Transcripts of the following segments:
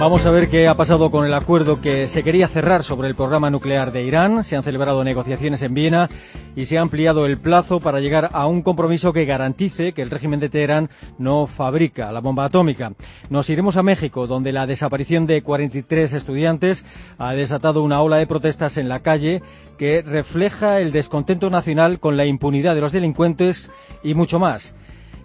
Vamos a ver qué ha pasado con el acuerdo que se quería cerrar sobre el programa nuclear de Irán. Se han celebrado negociaciones en Viena y se ha ampliado el plazo para llegar a un compromiso que garantice que el régimen de Teherán no fabrica la bomba atómica. Nos iremos a México, donde la desaparición de 43 estudiantes ha desatado una ola de protestas en la calle que refleja el descontento nacional con la impunidad de los delincuentes y mucho más.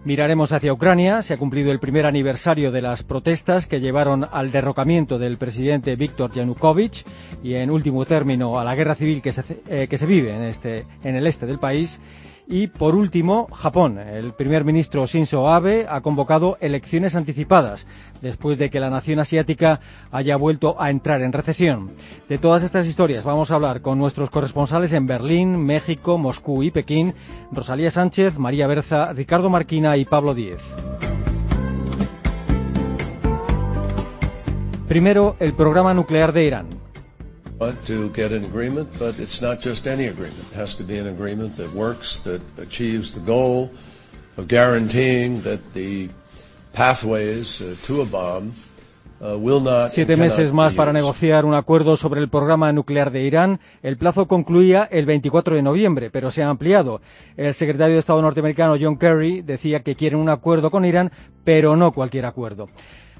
Miraremos hacia Ucrania. Se ha cumplido el primer aniversario de las protestas que llevaron al derrocamiento del presidente Víctor Yanukovych y, en último término, a la guerra civil que se, eh, que se vive en, este, en el este del país. Y por último, Japón. El primer ministro Shinzo Abe ha convocado elecciones anticipadas después de que la nación asiática haya vuelto a entrar en recesión. De todas estas historias vamos a hablar con nuestros corresponsales en Berlín, México, Moscú y Pekín, Rosalía Sánchez, María Berza, Ricardo Marquina y Pablo Díez. Primero, el programa nuclear de Irán. To get an agreement, but it's not just any agreement. It has to be an agreement that works, that achieves the goal of guaranteeing that the pathways to a bomb will not Siete meses más para negociar un acuerdo sobre el programa nuclear de Irán. El plazo concluía el 24 de noviembre, pero se ha ampliado. El secretario de Estado norteamericano John Kerry decía que quieren un acuerdo con Irán, pero no cualquier acuerdo.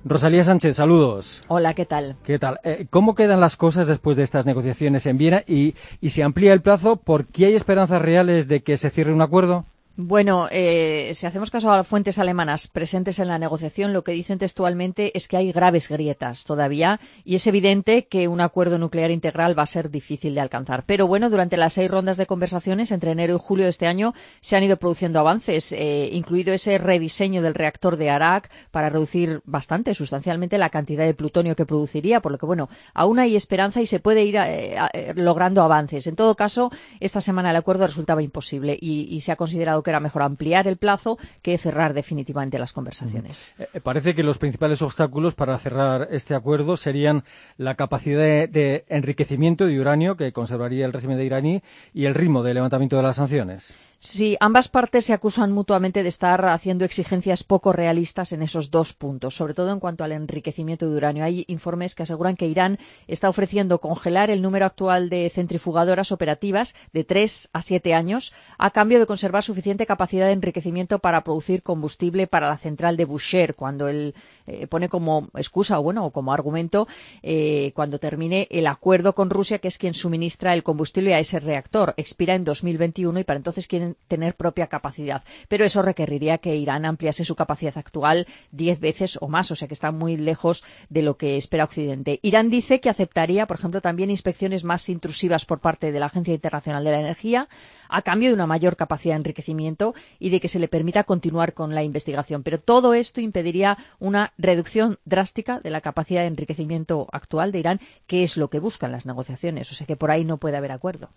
Rosalía Sánchez, saludos. Hola, ¿qué tal? ¿Qué tal? Eh, ¿Cómo quedan las cosas después de estas negociaciones en Viena y, y se amplía el plazo? ¿Por qué hay esperanzas reales de que se cierre un acuerdo? Bueno, eh, si hacemos caso a fuentes alemanas presentes en la negociación, lo que dicen textualmente es que hay graves grietas todavía y es evidente que un acuerdo nuclear integral va a ser difícil de alcanzar. Pero bueno, durante las seis rondas de conversaciones entre enero y julio de este año se han ido produciendo avances, eh, incluido ese rediseño del reactor de Arak para reducir bastante, sustancialmente, la cantidad de plutonio que produciría, por lo que bueno, aún hay esperanza y se puede ir eh, logrando avances. En todo caso, esta semana el acuerdo resultaba imposible y se ha considerado que era mejor ampliar el plazo que cerrar definitivamente las conversaciones. Eh, parece que los principales obstáculos para cerrar este acuerdo serían la capacidad de, de enriquecimiento de uranio que conservaría el régimen de iraní y el ritmo de levantamiento de las sanciones. Sí, ambas partes se acusan mutuamente de estar haciendo exigencias poco realistas en esos dos puntos, sobre todo en cuanto al enriquecimiento de uranio. Hay informes que aseguran que Irán está ofreciendo congelar el número actual de centrifugadoras operativas de tres a siete años a cambio de conservar suficiente capacidad de enriquecimiento para producir combustible para la central de Bushehr, cuando él eh, pone como excusa o bueno como argumento eh, cuando termine el acuerdo con Rusia, que es quien suministra el combustible a ese reactor. Expira en 2021 y para entonces quieren tener propia capacidad. Pero eso requeriría que Irán ampliase su capacidad actual diez veces o más, o sea que está muy lejos de lo que espera Occidente. Irán dice que aceptaría, por ejemplo, también inspecciones más intrusivas por parte de la Agencia Internacional de la Energía a cambio de una mayor capacidad de enriquecimiento y de que se le permita continuar con la investigación. Pero todo esto impediría una reducción drástica de la capacidad de enriquecimiento actual de Irán, que es lo que buscan las negociaciones. O sea que por ahí no puede haber acuerdo.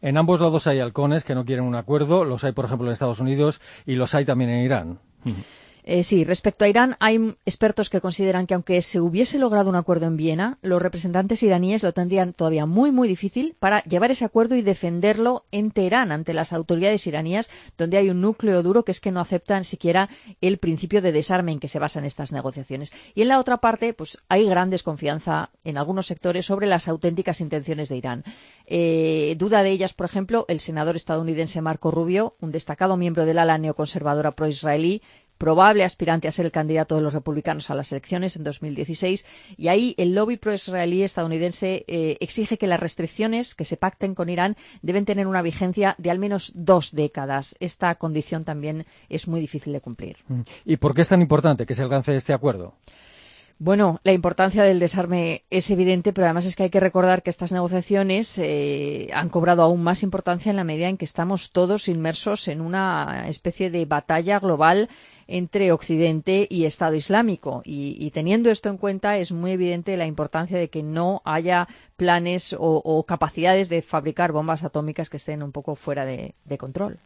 En ambos lados hay halcones que no quieren un acuerdo. Los hay, por ejemplo, en Estados Unidos y los hay también en Irán. Eh, sí, respecto a Irán, hay expertos que consideran que aunque se hubiese logrado un acuerdo en Viena, los representantes iraníes lo tendrían todavía muy, muy difícil para llevar ese acuerdo y defenderlo en Teherán ante las autoridades iraníes, donde hay un núcleo duro que es que no aceptan siquiera el principio de desarme en que se basan estas negociaciones. Y en la otra parte, pues hay gran desconfianza en algunos sectores sobre las auténticas intenciones de Irán. Eh, duda de ellas, por ejemplo, el senador estadounidense Marco Rubio, un destacado miembro del ala neoconservadora pro-israelí, probable aspirante a ser el candidato de los republicanos a las elecciones en 2016 y ahí el lobby pro-israelí estadounidense eh, exige que las restricciones que se pacten con Irán deben tener una vigencia de al menos dos décadas. Esta condición también es muy difícil de cumplir. ¿Y por qué es tan importante que se alcance este acuerdo? Bueno, la importancia del desarme es evidente, pero además es que hay que recordar que estas negociaciones eh, han cobrado aún más importancia en la medida en que estamos todos inmersos en una especie de batalla global entre Occidente y Estado Islámico. Y, teniendo esto en cuenta, es muy evidente la importancia de que no haya planes o, o capacidades de fabricar bombas atómicas que estén un poco fuera de control.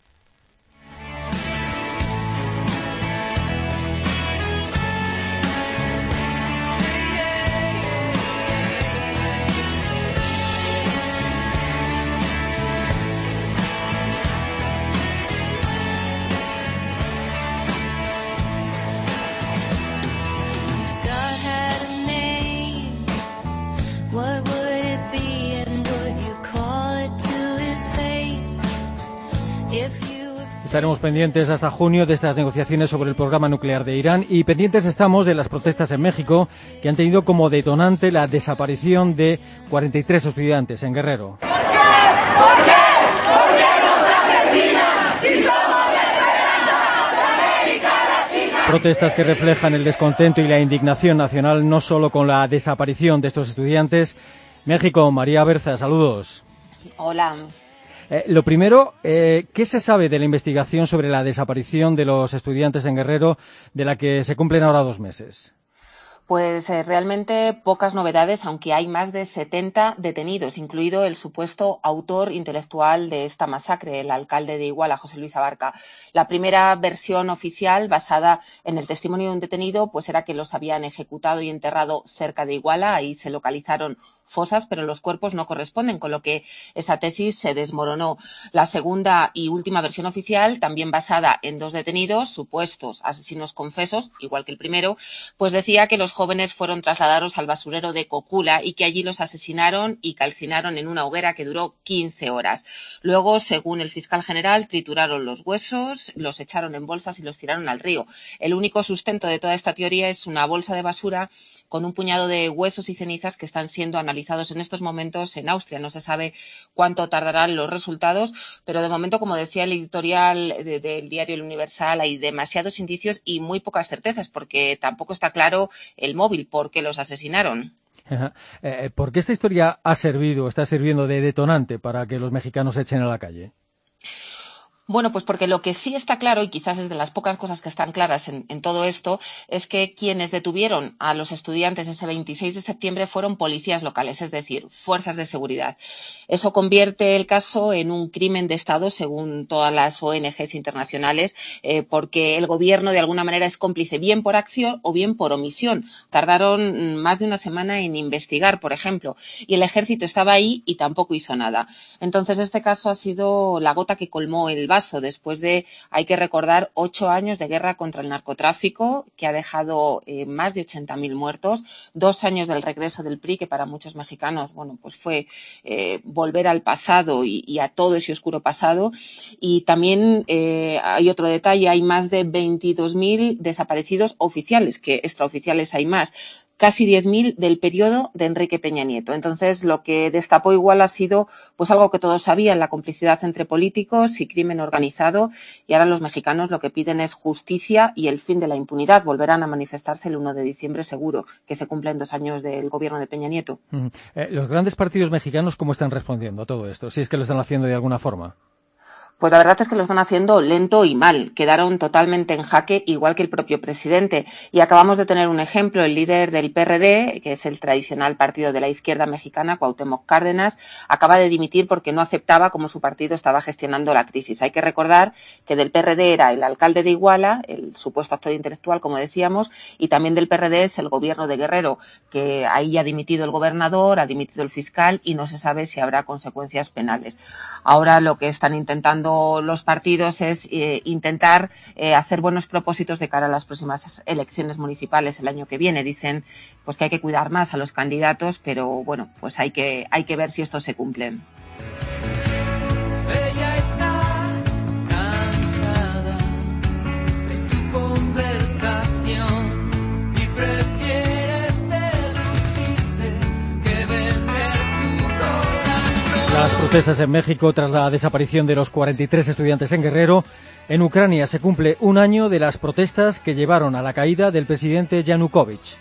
Estaremos pendientes hasta junio de estas negociaciones sobre el programa nuclear de Irán y pendientes estamos de las protestas en México que han tenido como detonante la desaparición de 43 estudiantes en Guerrero. ¿Por qué? ¿Por qué? Protestas que reflejan el descontento y la indignación nacional no solo con la desaparición de estos estudiantes. México, María Berza, saludos. Hola. Eh, lo primero, eh, ¿qué se sabe de la investigación sobre la desaparición de los estudiantes en Guerrero de la que se cumplen ahora dos meses? Pues eh, realmente pocas novedades, aunque hay más de 70 detenidos, incluido el supuesto autor intelectual de esta masacre, el alcalde de Iguala, José Luis Abarca. La primera versión oficial, basada en el testimonio de un detenido, pues era que los habían ejecutado y enterrado cerca de Iguala. Ahí se localizaron fosas, pero los cuerpos no corresponden, con lo que esa tesis se desmoronó. La segunda y última versión oficial, también basada en dos detenidos, supuestos asesinos confesos, igual que el primero, pues decía que los jóvenes fueron trasladados al basurero de Cocula y que allí los asesinaron y calcinaron en una hoguera que duró 15 horas. Luego, según el fiscal general, trituraron los huesos, los echaron en bolsas y los tiraron al río. El único sustento de toda esta teoría es una bolsa de basura con un puñado de huesos y cenizas que están siendo analizados en estos momentos en Austria. No se sabe cuánto tardarán los resultados, pero de momento, como decía el editorial del diario El Universal, hay demasiados indicios y muy pocas certezas, porque tampoco está claro el móvil, por qué los asesinaron. Eh, ¿Por qué esta historia ha servido, está sirviendo de detonante para que los mexicanos se echen a la calle? Bueno, pues porque lo que sí está claro, y quizás es de las pocas cosas que están claras en, todo esto, es que quienes detuvieron a los estudiantes ese 26 de septiembre fueron policías locales, es decir, fuerzas de seguridad. Eso convierte el caso en un crimen de Estado, según todas las ONGs internacionales, eh, porque el gobierno de alguna manera es cómplice bien por acción o bien por omisión. Tardaron más de una semana en investigar, por ejemplo, y el ejército estaba ahí y tampoco hizo nada. Entonces, este caso ha sido la gota que colmó el vaso después de, hay que recordar, ocho años de guerra contra el narcotráfico que ha dejado eh, más de 80.000 muertos, dos años del regreso del PRI, que para muchos mexicanos, bueno, pues fue eh, volver al pasado y, a todo ese oscuro pasado. Y también eh, hay otro detalle, hay más de 22.000 desaparecidos oficiales, que extraoficiales hay más casi 10.000 del periodo de Enrique Peña Nieto. Entonces, lo que destapó igual ha sido pues algo que todos sabían, la complicidad entre políticos y crimen organizado, y ahora los mexicanos lo que piden es justicia y el fin de la impunidad. Volverán a manifestarse el 1 de diciembre seguro, que se cumplen dos años del gobierno de Peña Nieto. Eh, los grandes partidos mexicanos, ¿cómo están respondiendo a todo esto? Si es que lo están haciendo de alguna forma. Pues la verdad es que lo están haciendo lento y mal. Quedaron totalmente en jaque, igual que el propio presidente. Y acabamos de tener un ejemplo. El líder del PRD, que es el tradicional partido de la izquierda mexicana, Cuauhtémoc Cárdenas, acaba de dimitir porque no aceptaba cómo su partido estaba gestionando la crisis. Hay que recordar que del PRD era el alcalde de Iguala, el supuesto actor intelectual, como decíamos, y también del PRD es el gobierno de Guerrero, que ahí ha dimitido el gobernador, ha dimitido el fiscal y no se sabe si habrá consecuencias penales. Ahora lo que están intentando los partidos es eh, intentar eh, hacer buenos propósitos de cara a las próximas elecciones municipales el año que viene. Dicen pues que hay que cuidar más a los candidatos, pero bueno, pues hay que, hay que ver si esto se cumple. Las protestas en México tras la desaparición de los 43 estudiantes en Guerrero. En Ucrania se cumple un año de las protestas que llevaron a la caída del presidente Yanukovych.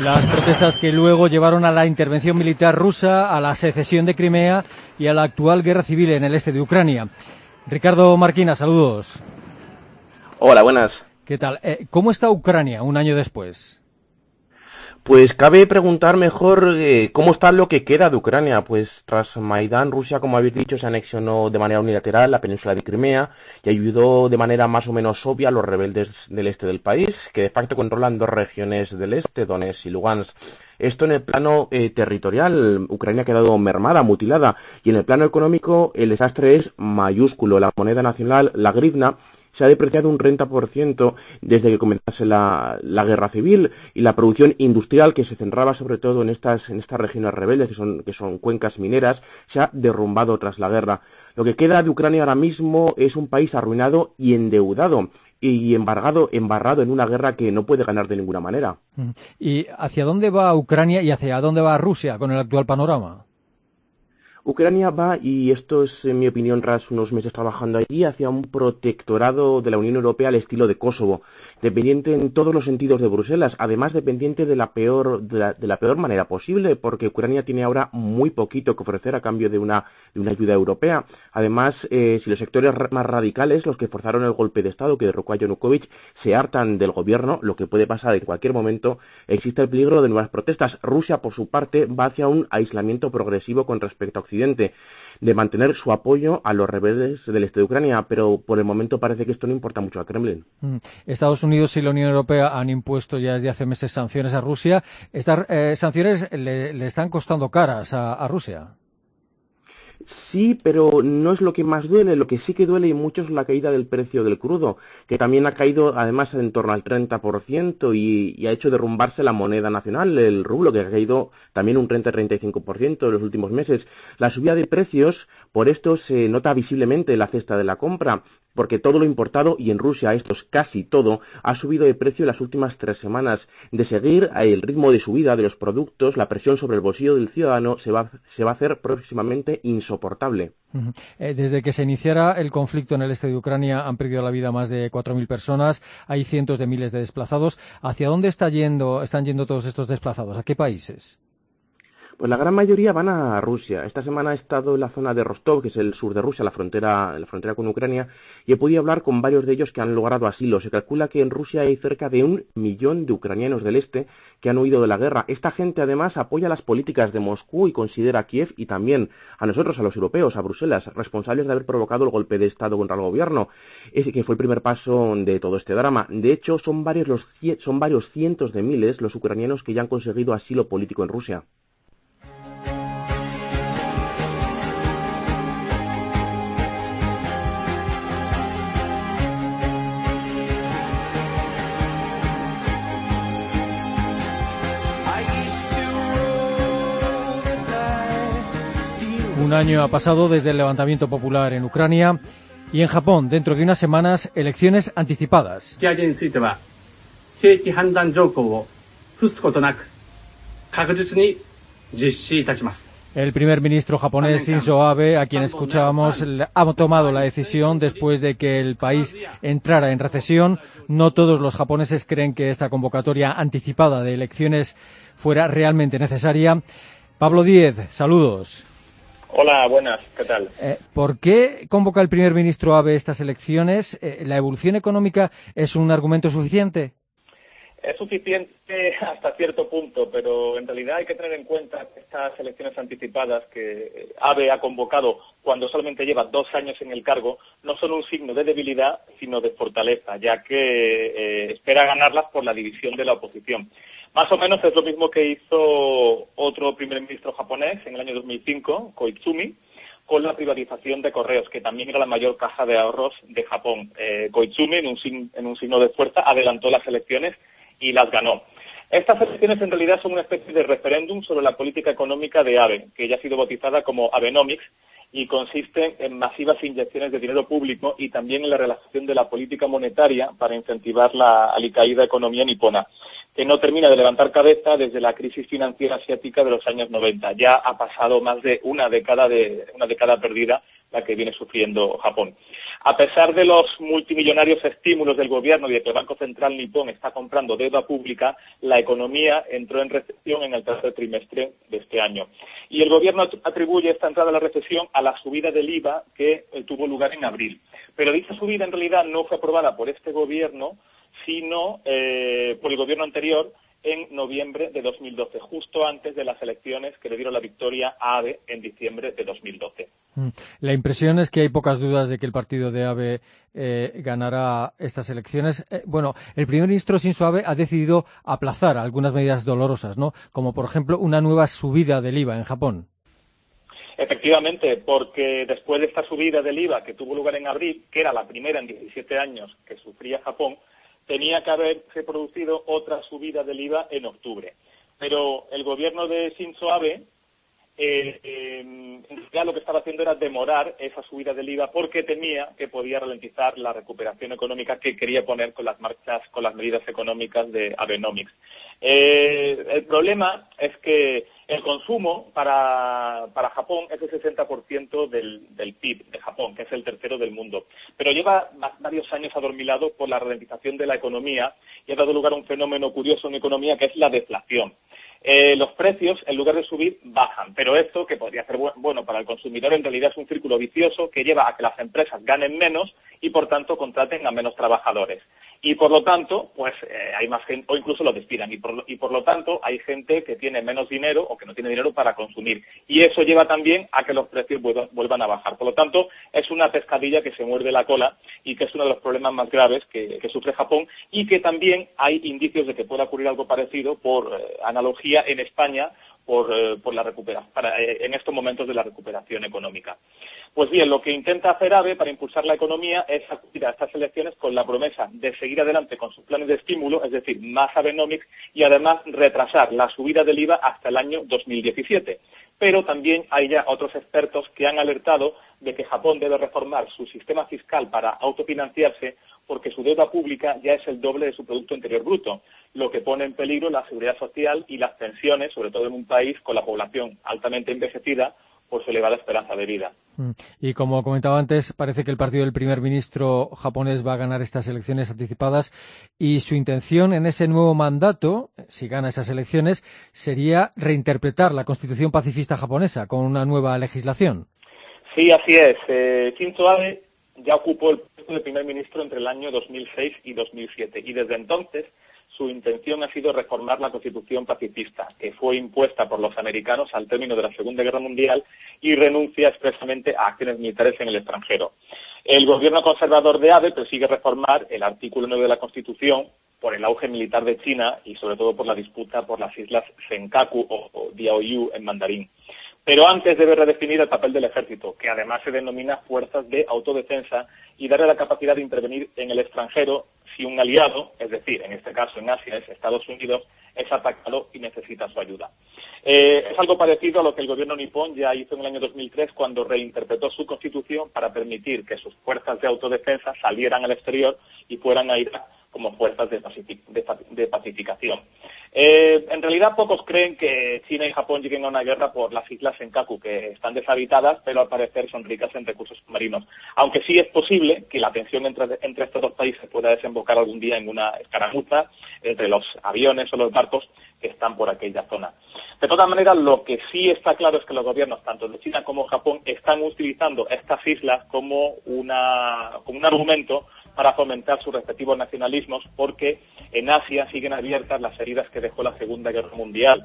Las protestas que luego llevaron a la intervención militar rusa, a la secesión de Crimea y a la actual guerra civil en el este de Ucrania. Ricardo Marquina, saludos. Hola, buenas. ¿Qué tal? Eh, ¿Cómo está Ucrania un año después? Pues cabe preguntar mejor eh, cómo está lo que queda de Ucrania. Pues tras Maidán, Rusia, como habéis dicho, se anexionó de manera unilateral la península de Crimea y ayudó de manera más o menos obvia a los rebeldes del este del país, que de facto controlan dos regiones del este, Donetsk y Lugansk. Esto en el plano eh, territorial, Ucrania ha quedado mermada, mutilada, y en el plano económico el desastre es mayúsculo. La moneda nacional, la grivna, se ha depreciado un 30% desde que comenzase la, guerra civil y la producción industrial que se centraba sobre todo en estas, en estas regiones rebeldes, que son, que son cuencas mineras, se ha derrumbado tras la guerra. Lo que queda de Ucrania ahora mismo es un país arruinado y endeudado y embargado, embarrado en una guerra que no puede ganar de ninguna manera. Mm. ¿Y hacia dónde va Ucrania y hacia dónde va Rusia con el actual panorama? Ucrania va, y esto es en mi opinión tras unos meses trabajando allí, hacia un protectorado de la Unión Europea al estilo de Kosovo dependiente en todos los sentidos de Bruselas, además dependiente de la peor, de la, peor manera posible, porque Ucrania tiene ahora muy poquito que ofrecer a cambio de una, de una ayuda europea. Además, eh, si los sectores más radicales, los que forzaron el golpe de Estado que derrocó a Yanukovych, se hartan del gobierno, lo que puede pasar en cualquier momento, existe el peligro de nuevas protestas. Rusia, por su parte, va hacia un aislamiento progresivo con respecto a Occidente de mantener su apoyo a los rebeldes del este de Ucrania, pero por el momento parece que esto no importa mucho al Kremlin. Mm. Estados Unidos y la Unión Europea han impuesto ya desde hace meses sanciones a Rusia. Estas eh, sanciones le, están costando caras a Rusia. Sí, pero no es lo que más duele. Lo que sí que duele y mucho es la caída del precio del crudo, que también ha caído además en torno al 30% y, y ha hecho derrumbarse la moneda nacional, el rublo, que ha caído también un 30-35% en los últimos meses. La subida de precios, por esto se nota visiblemente en la cesta de la compra porque todo lo importado, y en Rusia esto es casi todo, ha subido de precio en las últimas tres semanas. De seguir el ritmo de subida de los productos, la presión sobre el bolsillo del ciudadano se va, se va a hacer próximamente insoportable. Eh, desde que se iniciara el conflicto en el este de Ucrania han perdido la vida más de 4.000 personas, hay cientos de miles de desplazados. ¿Hacia dónde está yendo, están yendo todos estos desplazados? ¿A qué países? Pues la gran mayoría van a Rusia. Esta semana he estado en la zona de Rostov, que es el sur de Rusia, la frontera, la frontera con Ucrania, y he podido hablar con varios de ellos que han logrado asilo. Se calcula que en Rusia hay cerca de un millón de ucranianos del este que han huido de la guerra. Esta gente además apoya las políticas de Moscú y considera a Kiev y también a nosotros, a los europeos, a Bruselas, responsables de haber provocado el golpe de Estado contra el gobierno, ese que fue el primer paso de todo este drama. De hecho, son varios, los, son varios cientos de miles los ucranianos que ya han conseguido asilo político en Rusia. Un año ha pasado desde el levantamiento popular en Ucrania y en Japón, dentro de unas semanas, elecciones anticipadas. El primer ministro japonés Shinzo Abe, a quien escuchábamos, ha tomado la decisión después de que el país entrara en recesión. No todos los japoneses creen que esta convocatoria anticipada de elecciones fuera realmente necesaria. Pablo Díez, saludos. Hola, buenas, ¿qué tal? Eh, ¿Por qué convoca el primer ministro Abe estas elecciones? Eh, ¿La evolución económica es un argumento suficiente? Es suficiente hasta cierto punto, pero en realidad hay que tener en cuenta que estas elecciones anticipadas que AVE ha convocado cuando solamente lleva dos años en el cargo no son un signo de debilidad, sino de fortaleza, ya que eh, espera ganarlas por la división de la oposición. Más o menos es lo mismo que hizo otro primer ministro japonés en el año 2005, Koizumi, con la privatización de correos, que también era la mayor caja de ahorros de Japón. Eh, Koizumi, en un, en un signo de fuerza, adelantó las elecciones y las ganó. Estas elecciones en realidad son una especie de referéndum sobre la política económica de Abe, que ya ha sido bautizada como Abenomics y consiste en masivas inyecciones de dinero público y también en la relación de la política monetaria para incentivar la alicaída economía nipona que no termina de levantar cabeza desde la crisis financiera asiática de los años 90. Ya ha pasado más de una década, de, una década perdida la que viene sufriendo Japón. A pesar de los multimillonarios estímulos del gobierno y de que el Banco Central nipón está comprando deuda pública, la economía entró en recesión en el tercer trimestre de este año. Y el gobierno atribuye esta entrada a la recesión a la subida del IVA que eh, tuvo lugar en abril. Pero dicha subida en realidad no fue aprobada por este gobierno, sino eh, por el gobierno anterior en noviembre de 2012, justo antes de las elecciones que le dieron la victoria a ABE en diciembre de 2012. Mm. La impresión es que hay pocas dudas de que el partido de ABE eh, ganará estas elecciones. Eh, bueno, el primer ministro Shinzo Abe ha decidido aplazar algunas medidas dolorosas, ¿no? Como por ejemplo una nueva subida del IVA en Japón. Efectivamente, porque después de esta subida del IVA que tuvo lugar en abril, que era la primera en 17 años que sufría Japón, tenía que haberse producido otra subida del IVA en octubre. Pero el gobierno de Shinzo Abe eh, en realidad lo que estaba haciendo era demorar esa subida del IVA porque temía que podía ralentizar la recuperación económica que quería poner con las marchas, con las medidas económicas de Abenomics. Eh, el problema es que el consumo para, Japón es el 60% del, del, PIB de Japón, que es el tercero del mundo. Pero lleva varios años adormilado por la ralentización de la economía y ha dado lugar a un fenómeno curioso en economía que es la deflación. Eh, los precios, en lugar de subir, bajan. Pero esto, que podría ser bueno para el consumidor, en realidad es un círculo vicioso que lleva a que las empresas ganen menos y, por tanto, contraten a menos trabajadores. Y, por lo tanto, pues eh, hay más gente, o incluso lo despidan. Y por, y, por lo tanto, hay gente que tiene menos dinero o que no tiene dinero para consumir. Y eso lleva también a que los precios vuelvan, a bajar. Por lo tanto, es una pescadilla que se muerde la cola y que es uno de los problemas más graves que, sufre Japón y que también hay indicios de que pueda ocurrir algo parecido por eh, analogía en España por, eh, la eh, en estos momentos de la recuperación económica. Pues bien, lo que intenta hacer AVE para impulsar la economía es acudir a estas elecciones con la promesa de seguir adelante con sus planes de estímulo, es decir, más Abenomics, y además retrasar la subida del IVA hasta el año 2017. Pero también hay ya otros expertos que han alertado de que Japón debe reformar su sistema fiscal para autofinanciarse porque su deuda pública ya es el doble de su Producto Interior Bruto, lo que pone en peligro la seguridad social y las pensiones, sobre todo en un país con la población altamente envejecida por su elevada esperanza de vida. Mm. Y como comentaba antes, parece que el partido del primer ministro japonés va a ganar estas elecciones anticipadas y su intención en ese nuevo mandato, si gana esas elecciones, sería reinterpretar la constitución pacifista japonesa con una nueva legislación. Sí, así es. Eh, Shinzo Abe ya ocupó el puesto de primer ministro entre el año 2006 y 2007 y desde entonces su intención ha sido reformar la constitución pacifista, que fue impuesta por los americanos al término de la Segunda Guerra Mundial y renuncia expresamente a acciones militares en el extranjero. El gobierno conservador de Abe persigue reformar el artículo 9 de la Constitución por el auge militar de China y sobre todo por la disputa por las islas Senkaku o Diaoyu en mandarín. Pero antes debe redefinir el papel del ejército, que además se denomina fuerzas de autodefensa, y darle la capacidad de intervenir en el extranjero si un aliado, es decir, en este caso en Asia es Estados Unidos, es atacado y necesita su ayuda. Eh, es algo parecido a lo que el gobierno nipón ya hizo en el año 2003 cuando reinterpretó su constitución para permitir que sus fuerzas de autodefensa salieran al exterior y fueran a Irak como fuerzas de, pacificación. Eh, en realidad pocos creen que China y Japón lleguen a una guerra por las islas Senkaku, que están deshabitadas, pero al parecer son ricas en recursos marinos. Aunque sí es posible que la tensión entre, entre estos dos países pueda desembocar algún día en una escaramuza entre los aviones o los barcos que están por aquella zona. De todas maneras, lo que sí está claro es que los gobiernos, tanto de China como Japón, están utilizando estas islas como, una, como un argumento para fomentar sus respectivos nacionalismos, porque en Asia siguen abiertas las heridas que dejó la Segunda Guerra Mundial,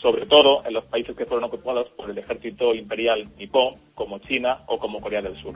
sobre todo en los países que fueron ocupados por el ejército imperial nipón, como China o como Corea del Sur.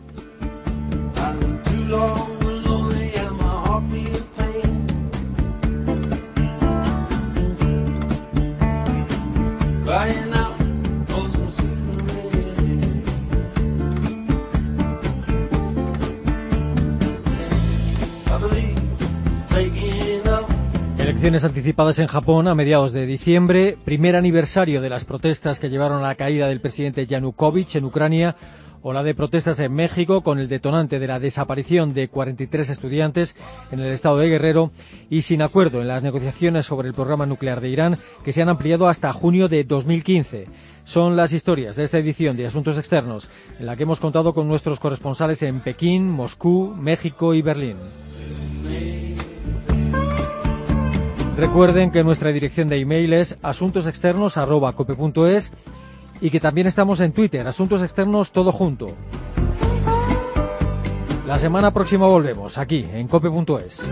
Elecciones anticipadas en Japón a mediados de diciembre, primer aniversario de las protestas que llevaron a la caída del presidente Yanukovych en Ucrania o de protestas en México con el detonante de la desaparición de 43 estudiantes en el estado de Guerrero y sin acuerdo en las negociaciones sobre el programa nuclear de Irán que se han ampliado hasta junio de 2015. Son las historias de esta edición de Asuntos Externos en la que hemos contado con nuestros corresponsales en Pekín, Moscú, México y Berlín. Recuerden que nuestra dirección de email es asuntosexternos.cope.es y que también estamos en Twitter, Asuntos Externos todo junto. La semana próxima volvemos aquí en cope.es.